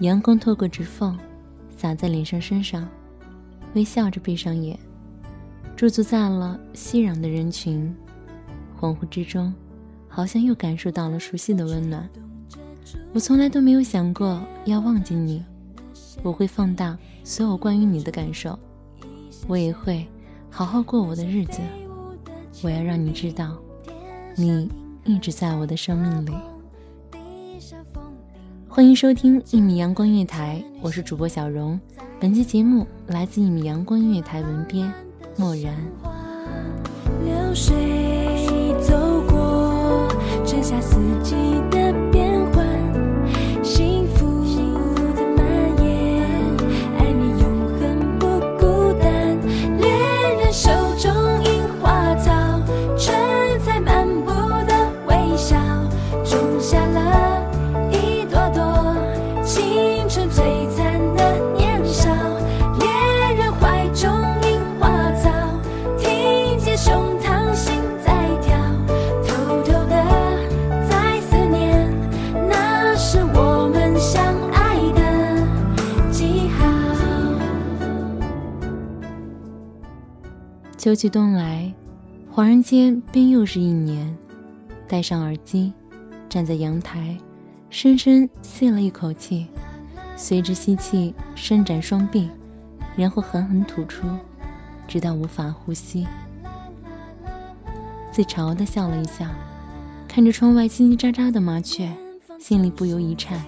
阳光透过指缝，洒在脸上身上，微笑着闭上眼，驻足在了熙攘的人群，恍惚之中，好像又感受到了熟悉的温暖。我从来都没有想过要忘记你，我会放大所有关于你的感受，我也会好好过我的日子。我要让你知道，你一直在我的生命里。欢迎收听一米阳光音乐台，我是主播小荣。本期节目来自一米阳光音乐台文编漠然。流水走过，剩下四季秋去冬来，恍然间便又是一年。戴上耳机，站在阳台，深深吸了一口气，随着吸气伸展双臂，然后狠狠吐出，直到无法呼吸。自嘲地笑了一下，看着窗外叽叽喳喳的麻雀，心里不由一颤。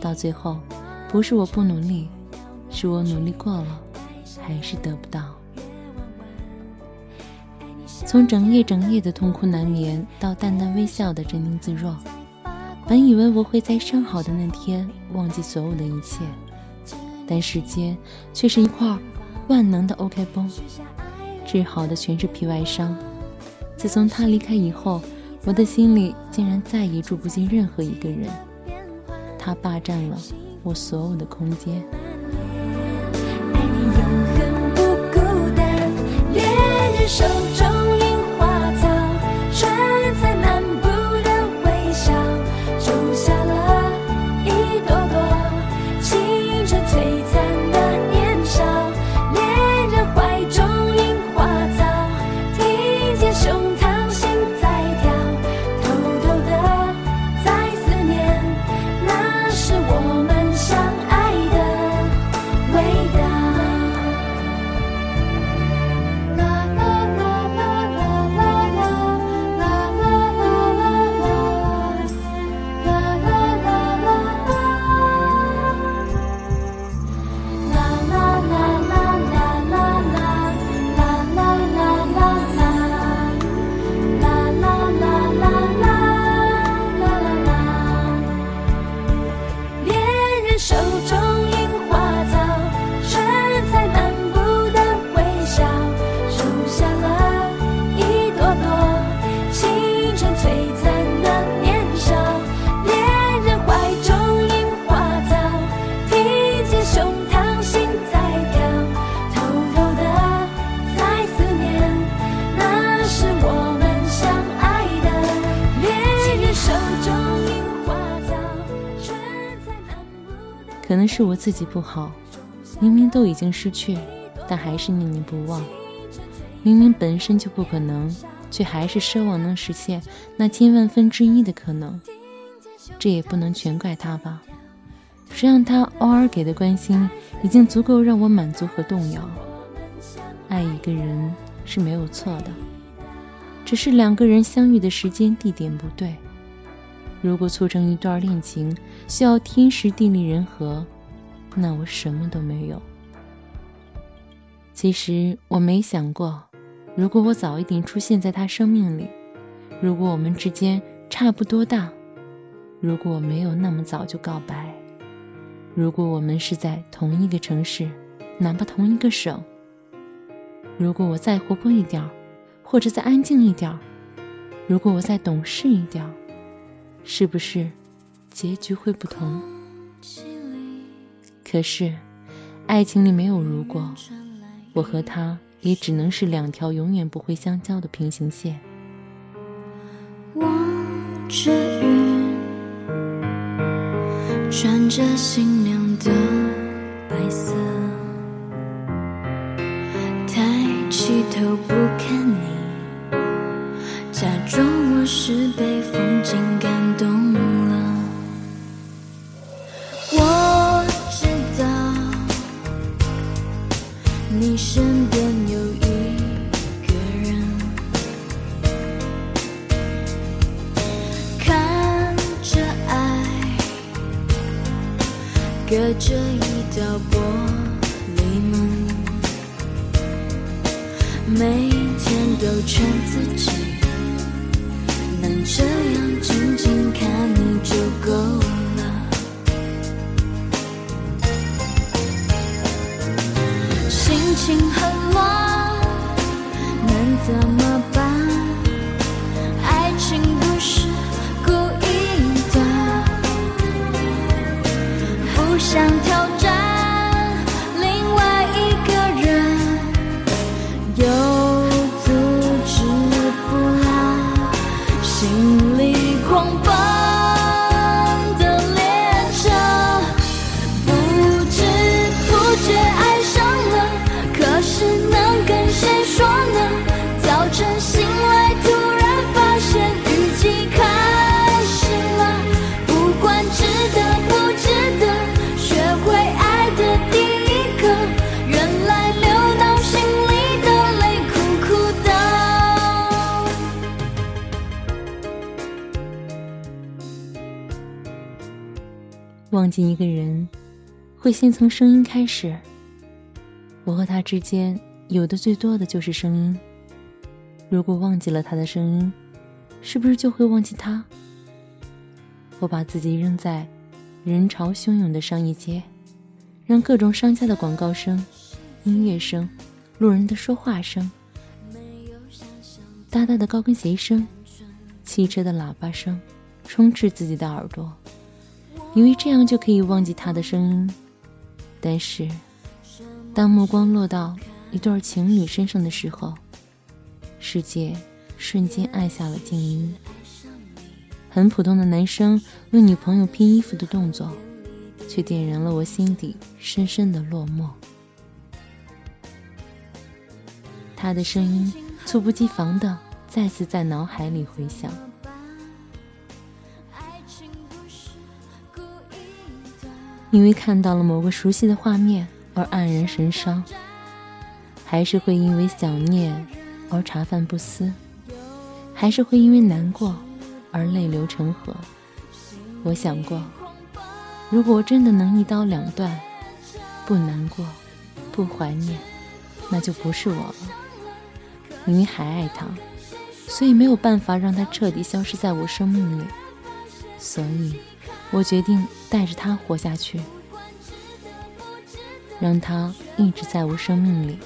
到最后，不是我不努力，是我努力过了，还是得不到。从整夜整夜的痛哭难眠，到淡淡微笑的镇定自若，本以为我会在伤好的那天忘记所有的一切，但时间却是一块万能的 OK 绷，治好的全是皮外伤。自从他离开以后，我的心里竟然再也住不进任何一个人，他霸占了我所有的空间。是我自己不好，明明都已经失去，但还是念念不忘。明明本身就不可能，却还是奢望能实现那千万分之一的可能。这也不能全怪他吧？谁让他偶尔给的关心，已经足够让我满足和动摇。爱一个人是没有错的，只是两个人相遇的时间地点不对。如果促成一段恋情需要天时地利人和，那我什么都没有。其实我没想过，如果我早一点出现在他生命里，如果我们之间差不多大，如果我没有那么早就告白，如果我们是在同一个城市，哪怕同一个省，如果我再活泼一点儿，或者再安静一点儿，如果我再懂事一点儿。是不是结局会不同？可是，爱情里没有如果，我和他也只能是两条永远不会相交的平行线。望着云，穿着新娘的白色，一道玻璃门，每天都劝自己，能这样静静看你就够了。心情很乱，能怎么忘记一个人，会先从声音开始。我和他之间有的最多的就是声音。如果忘记了他的声音，是不是就会忘记他？我把自己扔在人潮汹涌的商业街，让各种商家的广告声、音乐声、路人的说话声、大大的高跟鞋声、汽车的喇叭声充斥自己的耳朵。以为这样就可以忘记他的声音，但是，当目光落到一对情侣身上的时候，世界瞬间按下了静音。很普通的男生为女朋友拼衣服的动作，却点燃了我心底深深的落寞。他的声音猝不及防的再次在脑海里回响。因为看到了某个熟悉的画面而黯然神伤，还是会因为想念而茶饭不思，还是会因为难过而泪流成河。我想过，如果我真的能一刀两断，不难过，不怀念，那就不是我了。因为还爱他，所以没有办法让他彻底消失在我生命里，所以。我决定带着他活下去，让他一直在我生命里。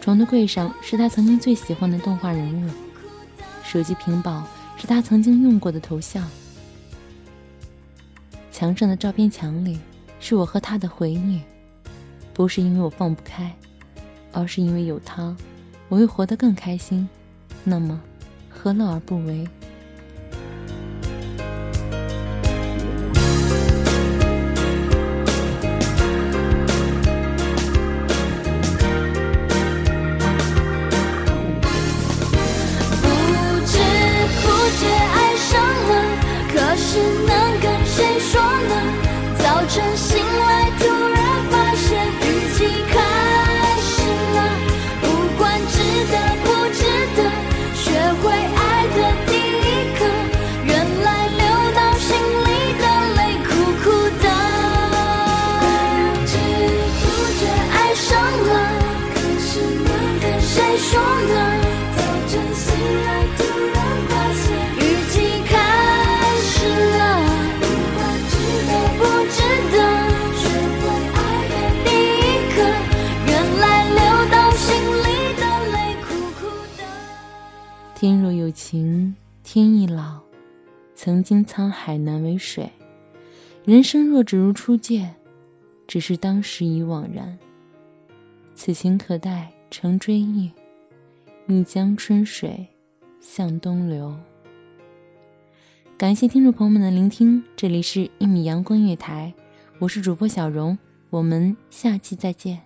床头柜上是他曾经最喜欢的动画人物，手机屏保是他曾经用过的头像，墙上的照片墙里是我和他的回忆。不是因为我放不开，而是因为有他，我会活得更开心。那么，何乐而不为？情天亦老，曾经沧海难为水。人生若只如初见，只是当时已惘然。此情可待成追忆，一江春水向东流。感谢听众朋友们的聆听，这里是《一米阳光音乐台》，我是主播小荣，我们下期再见。